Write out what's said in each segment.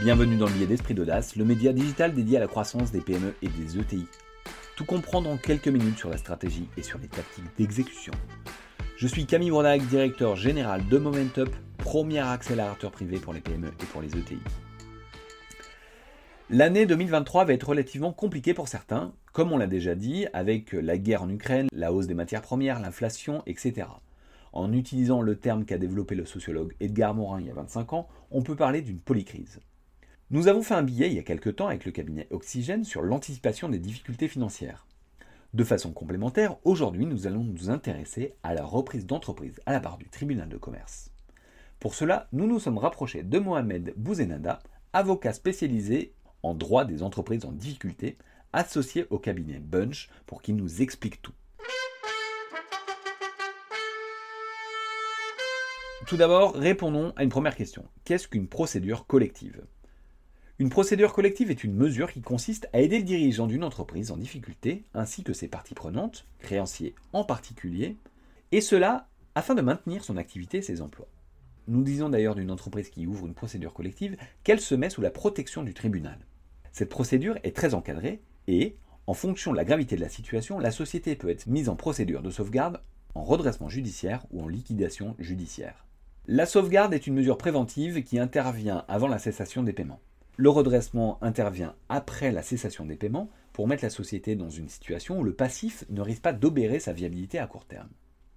Bienvenue dans le billet d'Esprit d'Audace, le média digital dédié à la croissance des PME et des ETI. Tout comprendre en quelques minutes sur la stratégie et sur les tactiques d'exécution. Je suis Camille Bourdac, directeur général de Momentup, premier accélérateur privé pour les PME et pour les ETI. L'année 2023 va être relativement compliquée pour certains, comme on l'a déjà dit, avec la guerre en Ukraine, la hausse des matières premières, l'inflation, etc. En utilisant le terme qu'a développé le sociologue Edgar Morin il y a 25 ans, on peut parler d'une polycrise. Nous avons fait un billet il y a quelques temps avec le cabinet Oxygène sur l'anticipation des difficultés financières. De façon complémentaire, aujourd'hui nous allons nous intéresser à la reprise d'entreprise à la barre du tribunal de commerce. Pour cela, nous nous sommes rapprochés de Mohamed Bouzenada, avocat spécialisé en droit des entreprises en difficulté, associé au cabinet Bunch pour qu'il nous explique tout. Tout d'abord, répondons à une première question. Qu'est-ce qu'une procédure collective? Une procédure collective est une mesure qui consiste à aider le dirigeant d'une entreprise en difficulté, ainsi que ses parties prenantes, créanciers en particulier, et cela afin de maintenir son activité et ses emplois. Nous disons d'ailleurs d'une entreprise qui ouvre une procédure collective qu'elle se met sous la protection du tribunal. Cette procédure est très encadrée et, en fonction de la gravité de la situation, la société peut être mise en procédure de sauvegarde, en redressement judiciaire ou en liquidation judiciaire. La sauvegarde est une mesure préventive qui intervient avant la cessation des paiements. Le redressement intervient après la cessation des paiements pour mettre la société dans une situation où le passif ne risque pas d'obérer sa viabilité à court terme.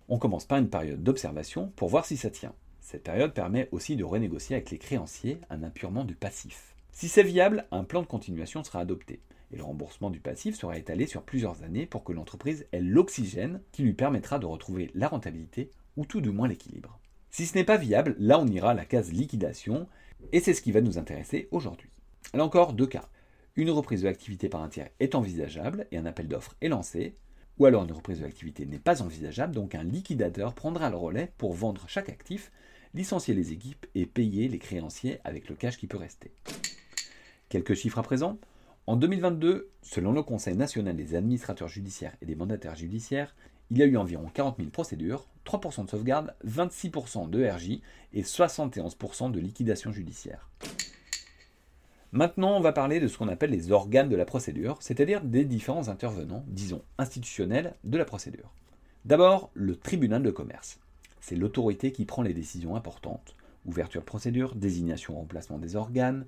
On commence par une période d'observation pour voir si ça tient. Cette période permet aussi de renégocier avec les créanciers un apurement du passif. Si c'est viable, un plan de continuation sera adopté et le remboursement du passif sera étalé sur plusieurs années pour que l'entreprise ait l'oxygène qui lui permettra de retrouver la rentabilité ou tout du moins l'équilibre. Si ce n'est pas viable, là on ira à la case liquidation, et c'est ce qui va nous intéresser aujourd'hui. Là encore, deux cas. Une reprise de l'activité par un tiers est envisageable et un appel d'offres est lancé, ou alors une reprise de l'activité n'est pas envisageable, donc un liquidateur prendra le relais pour vendre chaque actif, licencier les équipes et payer les créanciers avec le cash qui peut rester. Quelques chiffres à présent. En 2022, selon le Conseil national des administrateurs judiciaires et des mandataires judiciaires, il y a eu environ 40 000 procédures, 3% de sauvegarde, 26% de RJ et 71% de liquidation judiciaire. Maintenant, on va parler de ce qu'on appelle les organes de la procédure, c'est-à-dire des différents intervenants, disons institutionnels, de la procédure. D'abord, le tribunal de commerce. C'est l'autorité qui prend les décisions importantes, ouverture procédure, désignation remplacement des organes,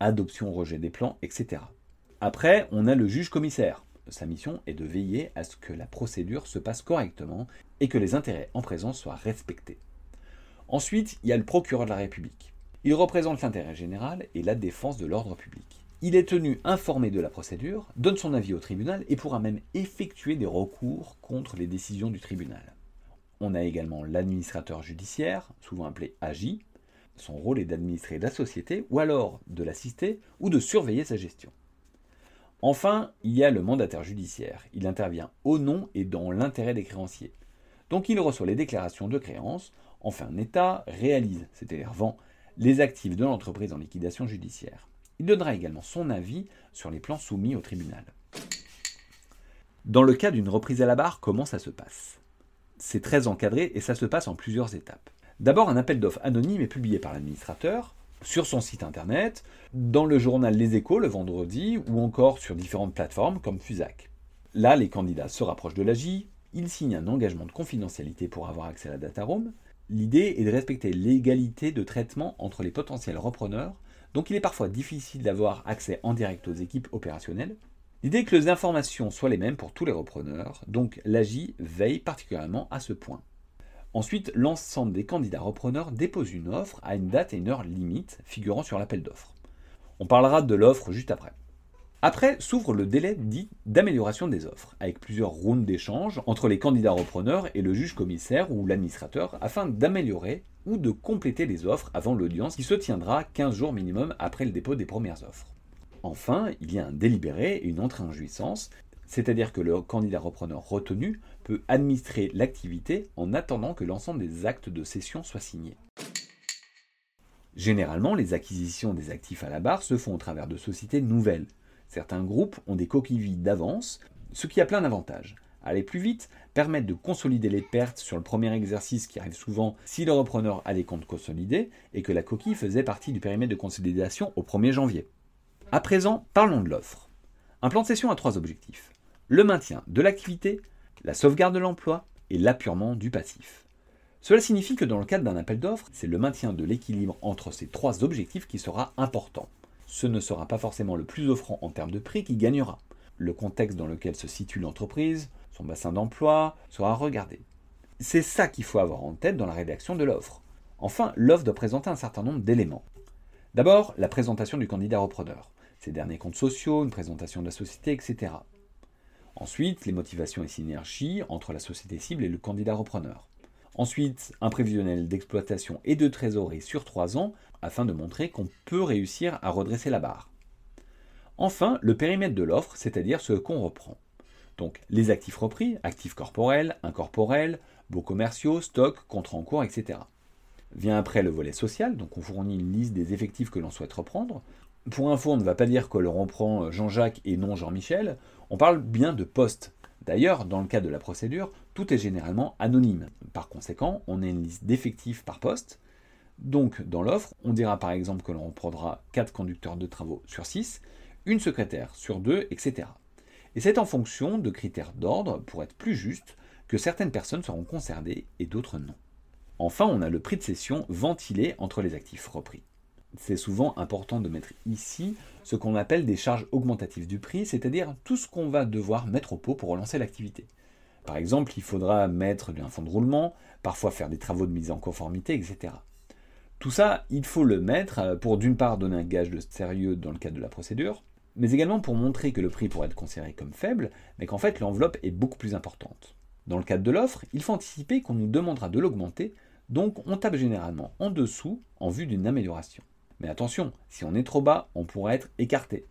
adoption rejet des plans, etc. Après, on a le juge commissaire, sa mission est de veiller à ce que la procédure se passe correctement et que les intérêts en présence soient respectés. Ensuite, il y a le procureur de la République. Il représente l'intérêt général et la défense de l'ordre public. Il est tenu informé de la procédure, donne son avis au tribunal et pourra même effectuer des recours contre les décisions du tribunal. On a également l'administrateur judiciaire, souvent appelé AGI. Son rôle est d'administrer la société ou alors de l'assister ou de surveiller sa gestion. Enfin, il y a le mandataire judiciaire. Il intervient au nom et dans l'intérêt des créanciers. Donc il reçoit les déclarations de créance, enfin un État réalise, c'est-à-dire vend, les actifs de l'entreprise en liquidation judiciaire. Il donnera également son avis sur les plans soumis au tribunal. Dans le cas d'une reprise à la barre, comment ça se passe? C'est très encadré et ça se passe en plusieurs étapes. D'abord, un appel d'offres anonyme est publié par l'administrateur, sur son site internet, dans le journal Les Échos le vendredi ou encore sur différentes plateformes comme Fusac. Là, les candidats se rapprochent de l'AGI, ils signent un engagement de confidentialité pour avoir accès à la data room. L'idée est de respecter l'égalité de traitement entre les potentiels repreneurs, donc il est parfois difficile d'avoir accès en direct aux équipes opérationnelles. L'idée est que les informations soient les mêmes pour tous les repreneurs, donc l'AGI veille particulièrement à ce point. Ensuite, l'ensemble des candidats repreneurs dépose une offre à une date et une heure limite figurant sur l'appel d'offres. On parlera de l'offre juste après. Après s'ouvre le délai dit d'amélioration des offres, avec plusieurs rounds d'échange entre les candidats repreneurs et le juge commissaire ou l'administrateur afin d'améliorer ou de compléter les offres avant l'audience qui se tiendra 15 jours minimum après le dépôt des premières offres. Enfin, il y a un délibéré et une entrée en jouissance c'est-à-dire que le candidat repreneur retenu peut administrer l'activité en attendant que l'ensemble des actes de cession soient signés. Généralement, les acquisitions des actifs à la barre se font au travers de sociétés nouvelles. Certains groupes ont des coquilles vides d'avance, ce qui a plein d'avantages. aller plus vite, permettre de consolider les pertes sur le premier exercice qui arrive souvent si le repreneur a des comptes consolidés et que la coquille faisait partie du périmètre de consolidation au 1er janvier. À présent, parlons de l'offre. Un plan de session a trois objectifs. Le maintien de l'activité, la sauvegarde de l'emploi et l'appurement du passif. Cela signifie que dans le cadre d'un appel d'offres, c'est le maintien de l'équilibre entre ces trois objectifs qui sera important. Ce ne sera pas forcément le plus offrant en termes de prix qui gagnera. Le contexte dans lequel se situe l'entreprise, son bassin d'emploi, sera regardé. C'est ça qu'il faut avoir en tête dans la rédaction de l'offre. Enfin, l'offre doit présenter un certain nombre d'éléments. D'abord, la présentation du candidat repreneur ses derniers comptes sociaux, une présentation de la société, etc. Ensuite, les motivations et synergies entre la société cible et le candidat repreneur. Ensuite, un prévisionnel d'exploitation et de trésorerie sur 3 ans afin de montrer qu'on peut réussir à redresser la barre. Enfin, le périmètre de l'offre, c'est-à-dire ce qu'on reprend. Donc les actifs repris, actifs corporels, incorporels, beaux commerciaux, stocks, contrats en cours, etc. Vient après le volet social, donc on fournit une liste des effectifs que l'on souhaite reprendre, pour info, on ne va pas dire que l'on reprend Jean-Jacques et non Jean-Michel, on parle bien de poste. D'ailleurs, dans le cas de la procédure, tout est généralement anonyme. Par conséquent, on a une liste d'effectifs par poste. Donc, dans l'offre, on dira par exemple que l'on reprendra 4 conducteurs de travaux sur 6, une secrétaire sur 2, etc. Et c'est en fonction de critères d'ordre, pour être plus juste, que certaines personnes seront concernées et d'autres non. Enfin, on a le prix de cession ventilé entre les actifs repris c'est souvent important de mettre ici ce qu'on appelle des charges augmentatives du prix, c'est-à-dire tout ce qu'on va devoir mettre au pot pour relancer l'activité. Par exemple, il faudra mettre un fonds de roulement, parfois faire des travaux de mise en conformité, etc. Tout ça, il faut le mettre euh, pour d'une part donner un gage de sérieux dans le cadre de la procédure, mais également pour montrer que le prix pourrait être considéré comme faible, mais qu'en fait l'enveloppe est beaucoup plus importante. Dans le cadre de l'offre, il faut anticiper qu'on nous demandera de l'augmenter, donc on tape généralement en dessous en vue d'une amélioration. Mais attention, si on est trop bas, on pourrait être écarté.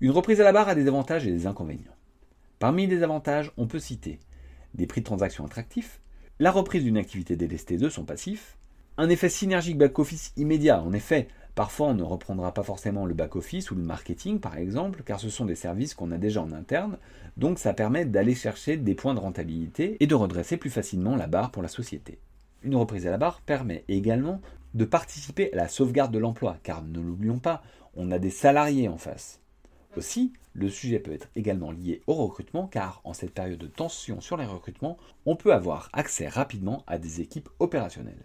Une reprise à la barre a des avantages et des inconvénients. Parmi les avantages, on peut citer des prix de transaction attractifs, la reprise d'une activité délestée de son passif, un effet synergique back-office immédiat. En effet, parfois on ne reprendra pas forcément le back-office ou le marketing par exemple, car ce sont des services qu'on a déjà en interne, donc ça permet d'aller chercher des points de rentabilité et de redresser plus facilement la barre pour la société. Une reprise à la barre permet également de participer à la sauvegarde de l'emploi, car ne l'oublions pas, on a des salariés en face. Aussi, le sujet peut être également lié au recrutement, car en cette période de tension sur les recrutements, on peut avoir accès rapidement à des équipes opérationnelles.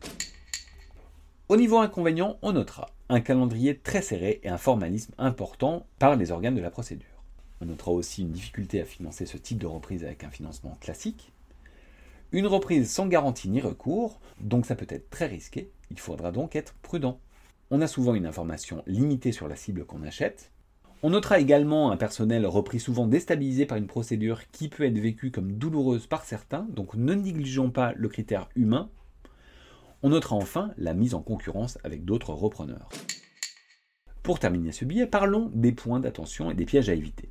Au niveau inconvénient, on notera un calendrier très serré et un formalisme important par les organes de la procédure. On notera aussi une difficulté à financer ce type de reprise avec un financement classique, une reprise sans garantie ni recours, donc ça peut être très risqué, il faudra donc être prudent. On a souvent une information limitée sur la cible qu'on achète. On notera également un personnel repris souvent déstabilisé par une procédure qui peut être vécue comme douloureuse par certains, donc ne négligeons pas le critère humain. On notera enfin la mise en concurrence avec d'autres repreneurs. Pour terminer ce billet, parlons des points d'attention et des pièges à éviter.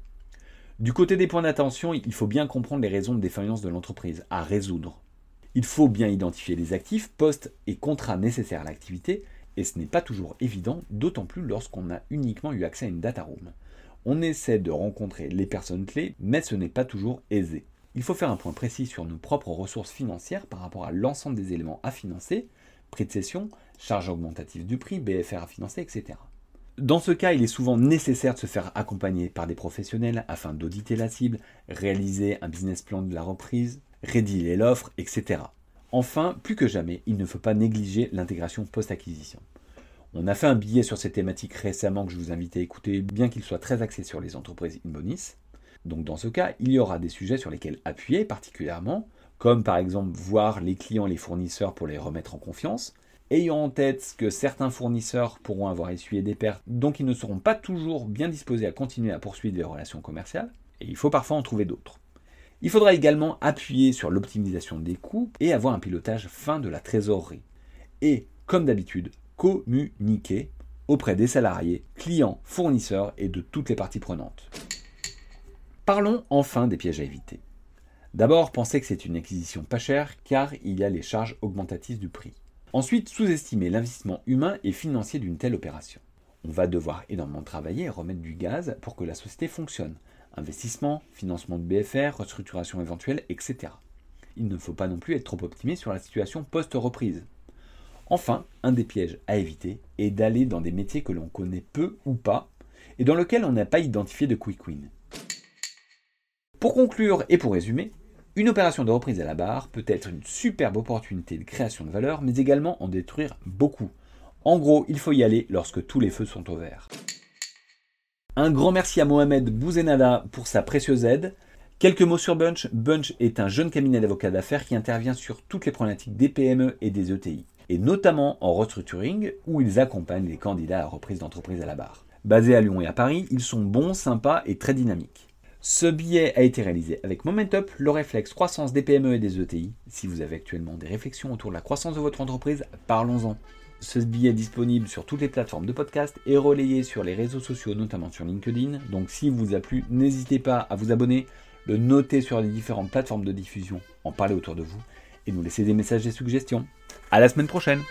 Du côté des points d'attention, il faut bien comprendre les raisons de défaillance de l'entreprise à résoudre. Il faut bien identifier les actifs, postes et contrats nécessaires à l'activité, et ce n'est pas toujours évident, d'autant plus lorsqu'on a uniquement eu accès à une data room. On essaie de rencontrer les personnes clés, mais ce n'est pas toujours aisé. Il faut faire un point précis sur nos propres ressources financières par rapport à l'ensemble des éléments à financer, prix de cession, charge augmentative du prix, BFR à financer, etc. Dans ce cas, il est souvent nécessaire de se faire accompagner par des professionnels afin d'auditer la cible, réaliser un business plan de la reprise, rédiger l'offre, etc. Enfin, plus que jamais, il ne faut pas négliger l'intégration post-acquisition. On a fait un billet sur cette thématique récemment que je vous invite à écouter, bien qu'il soit très axé sur les entreprises Inbonis. Donc dans ce cas, il y aura des sujets sur lesquels appuyer particulièrement, comme par exemple voir les clients et les fournisseurs pour les remettre en confiance, ayant en tête que certains fournisseurs pourront avoir essuyé des pertes, donc ils ne seront pas toujours bien disposés à continuer à poursuivre les relations commerciales, et il faut parfois en trouver d'autres. Il faudra également appuyer sur l'optimisation des coûts et avoir un pilotage fin de la trésorerie. Et, comme d'habitude, communiquer auprès des salariés, clients, fournisseurs et de toutes les parties prenantes. Parlons enfin des pièges à éviter. D'abord, pensez que c'est une acquisition pas chère car il y a les charges augmentatives du prix. Ensuite, sous-estimer l'investissement humain et financier d'une telle opération. On va devoir énormément travailler et remettre du gaz pour que la société fonctionne. Investissement, financement de BFR, restructuration éventuelle, etc. Il ne faut pas non plus être trop optimiste sur la situation post-reprise. Enfin, un des pièges à éviter est d'aller dans des métiers que l'on connaît peu ou pas et dans lesquels on n'a pas identifié de quick win. Pour conclure et pour résumer, une opération de reprise à la barre peut être une superbe opportunité de création de valeur, mais également en détruire beaucoup. En gros, il faut y aller lorsque tous les feux sont au vert. Un grand merci à Mohamed Bouzenada pour sa précieuse aide. Quelques mots sur Bunch. Bunch est un jeune cabinet d'avocats d'affaires qui intervient sur toutes les problématiques des PME et des ETI, et notamment en restructuring, où ils accompagnent les candidats à reprise d'entreprise à la barre. Basés à Lyon et à Paris, ils sont bons, sympas et très dynamiques. Ce billet a été réalisé avec Momentup, le réflexe croissance des PME et des ETI. Si vous avez actuellement des réflexions autour de la croissance de votre entreprise, parlons-en. Ce billet est disponible sur toutes les plateformes de podcast et relayé sur les réseaux sociaux, notamment sur LinkedIn. Donc si vous a plu, n'hésitez pas à vous abonner, le noter sur les différentes plateformes de diffusion, en parler autour de vous et nous laisser des messages et suggestions. À la semaine prochaine